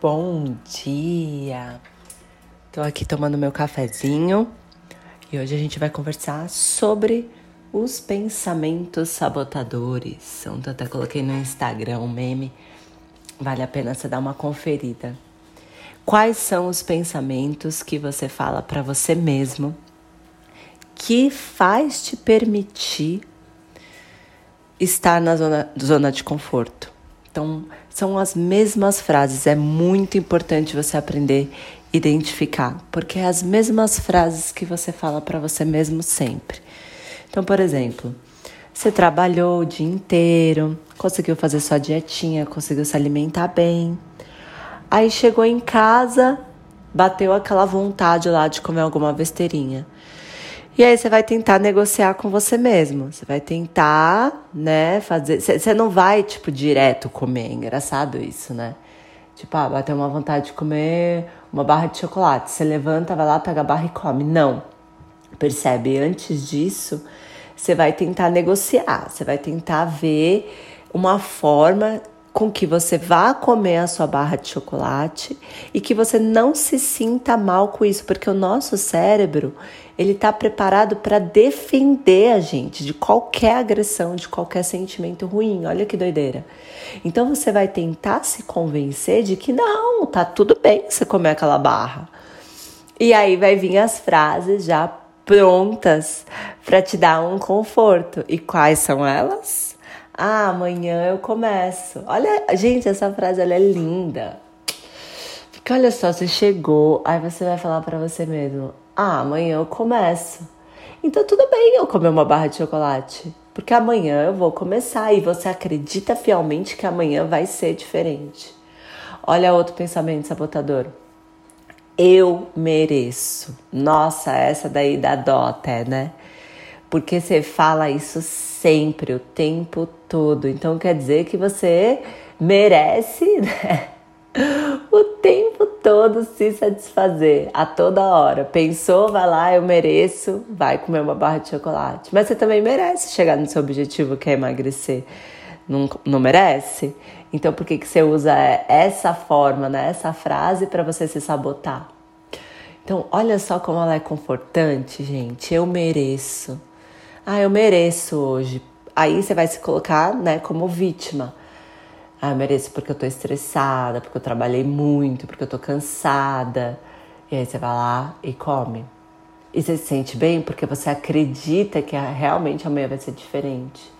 Bom dia! Tô aqui tomando meu cafezinho e hoje a gente vai conversar sobre os pensamentos sabotadores. Ontem até coloquei no Instagram um meme, vale a pena você dar uma conferida. Quais são os pensamentos que você fala para você mesmo que faz te permitir estar na zona, zona de conforto? Então, são as mesmas frases. É muito importante você aprender a identificar, porque é as mesmas frases que você fala para você mesmo sempre. Então, por exemplo, você trabalhou o dia inteiro, conseguiu fazer sua dietinha, conseguiu se alimentar bem. Aí chegou em casa, bateu aquela vontade lá de comer alguma besteirinha. E aí você vai tentar negociar com você mesmo. Você vai tentar, né, fazer. Você não vai, tipo, direto comer. É engraçado isso, né? Tipo, ah, bateu uma vontade de comer uma barra de chocolate. Você levanta, vai lá, pega a barra e come. Não. Percebe? Antes disso, você vai tentar negociar. Você vai tentar ver uma forma com que você vá comer a sua barra de chocolate e que você não se sinta mal com isso, porque o nosso cérebro ele está preparado para defender a gente de qualquer agressão, de qualquer sentimento ruim. Olha que doideira. Então você vai tentar se convencer de que não, tá tudo bem você comer aquela barra. E aí vai vir as frases já prontas para te dar um conforto. E quais são elas? Ah, amanhã eu começo. Olha, gente, essa frase ela é linda. Porque olha só, você chegou, aí você vai falar para você mesmo: "Ah, amanhã eu começo". Então tudo bem eu comer uma barra de chocolate, porque amanhã eu vou começar e você acredita fielmente que amanhã vai ser diferente. Olha outro pensamento sabotador. Eu mereço. Nossa, essa daí dá dó até, né? Porque você fala isso sempre, o tempo todo. Então quer dizer que você merece, né? O tempo todo se satisfazer, a toda hora. Pensou, vai lá, eu mereço, vai comer uma barra de chocolate. Mas você também merece chegar no seu objetivo, que é emagrecer. Não, não merece? Então por que, que você usa essa forma, né? essa frase para você se sabotar? Então, olha só como ela é confortante, gente. Eu mereço. Ah, eu mereço hoje. Aí você vai se colocar, né, como vítima. Ah, eu mereço porque eu tô estressada, porque eu trabalhei muito, porque eu tô cansada. E aí você vai lá e come. E você se sente bem porque você acredita que realmente amanhã vai ser diferente.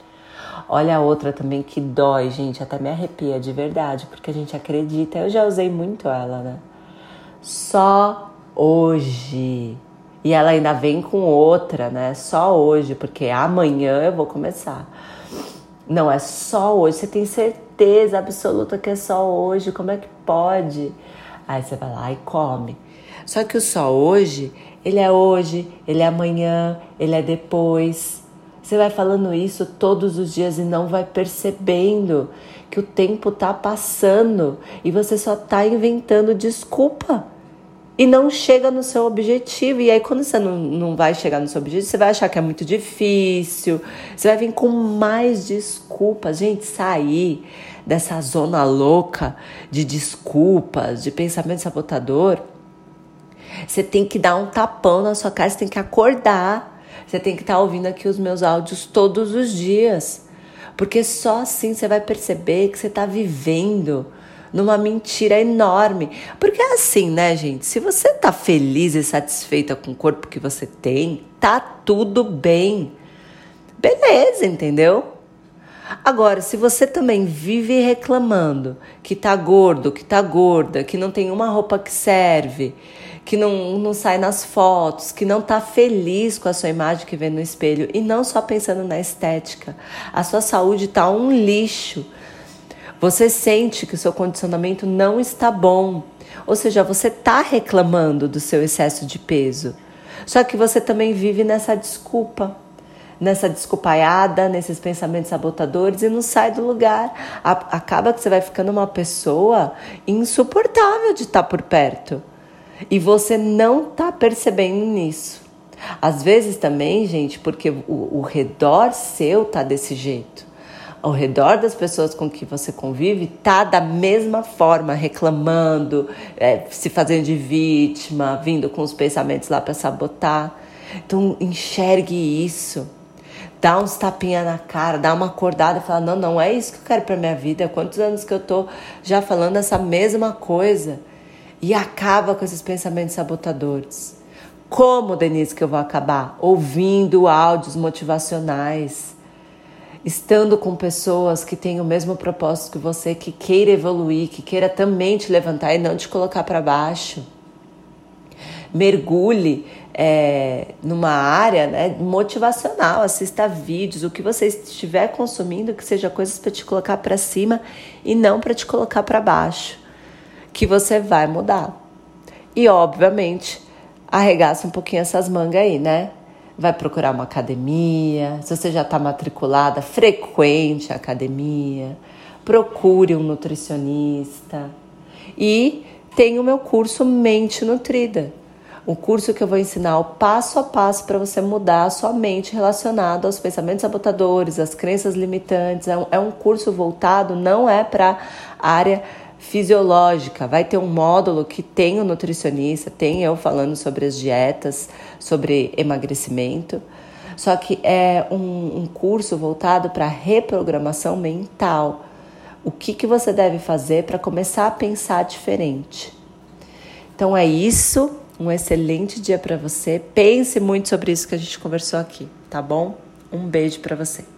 Olha a outra também que dói, gente, até me arrepia de verdade, porque a gente acredita. Eu já usei muito ela, né? Só hoje. E ela ainda vem com outra, né? Só hoje, porque amanhã eu vou começar. Não, é só hoje. Você tem certeza absoluta que é só hoje. Como é que pode? Aí você vai lá e come. Só que o só hoje, ele é hoje, ele é amanhã, ele é depois. Você vai falando isso todos os dias e não vai percebendo que o tempo tá passando e você só tá inventando desculpa e não chega no seu objetivo. E aí, quando você não, não vai chegar no seu objetivo, você vai achar que é muito difícil, você vai vir com mais desculpas. Gente, sair dessa zona louca de desculpas, de pensamento sabotador, você tem que dar um tapão na sua cara, você tem que acordar. Você tem que estar tá ouvindo aqui os meus áudios todos os dias. Porque só assim você vai perceber que você está vivendo numa mentira enorme. Porque é assim, né, gente? Se você tá feliz e satisfeita com o corpo que você tem, tá tudo bem. Beleza, entendeu? Agora, se você também vive reclamando que tá gordo, que tá gorda, que não tem uma roupa que serve, que não, não sai nas fotos, que não tá feliz com a sua imagem que vê no espelho e não só pensando na estética, a sua saúde tá um lixo. Você sente que o seu condicionamento não está bom. Ou seja, você está reclamando do seu excesso de peso. Só que você também vive nessa desculpa, nessa desculpaiada, nesses pensamentos sabotadores e não sai do lugar. Acaba que você vai ficando uma pessoa insuportável de estar tá por perto. E você não está percebendo nisso. Às vezes também, gente, porque o, o redor seu tá desse jeito. Ao redor das pessoas com que você convive tá da mesma forma, reclamando, é, se fazendo de vítima, vindo com os pensamentos lá para sabotar. Então enxergue isso. Dá uns tapinha na cara, dá uma acordada e fala: "Não, não é isso que eu quero para minha vida. Quantos anos que eu tô já falando essa mesma coisa?" E acaba com esses pensamentos sabotadores. Como, Denise, que eu vou acabar? Ouvindo áudios motivacionais estando com pessoas que têm o mesmo propósito que você, que queira evoluir, que queira também te levantar e não te colocar para baixo. Mergulhe é, numa área né, motivacional, assista vídeos, o que você estiver consumindo, que seja coisas para te colocar para cima e não para te colocar para baixo, que você vai mudar. E obviamente arregaça um pouquinho essas mangas aí, né? Vai procurar uma academia. Se você já está matriculada, frequente a academia. Procure um nutricionista. E tem o meu curso Mente Nutrida. Um curso que eu vou ensinar o passo a passo para você mudar a sua mente relacionada aos pensamentos sabotadores, às crenças limitantes. É um, é um curso voltado, não é para área fisiológica. Vai ter um módulo que tem o nutricionista, tem eu falando sobre as dietas, sobre emagrecimento. Só que é um, um curso voltado para reprogramação mental. O que, que você deve fazer para começar a pensar diferente? Então é isso. Um excelente dia para você. Pense muito sobre isso que a gente conversou aqui, tá bom? Um beijo para você.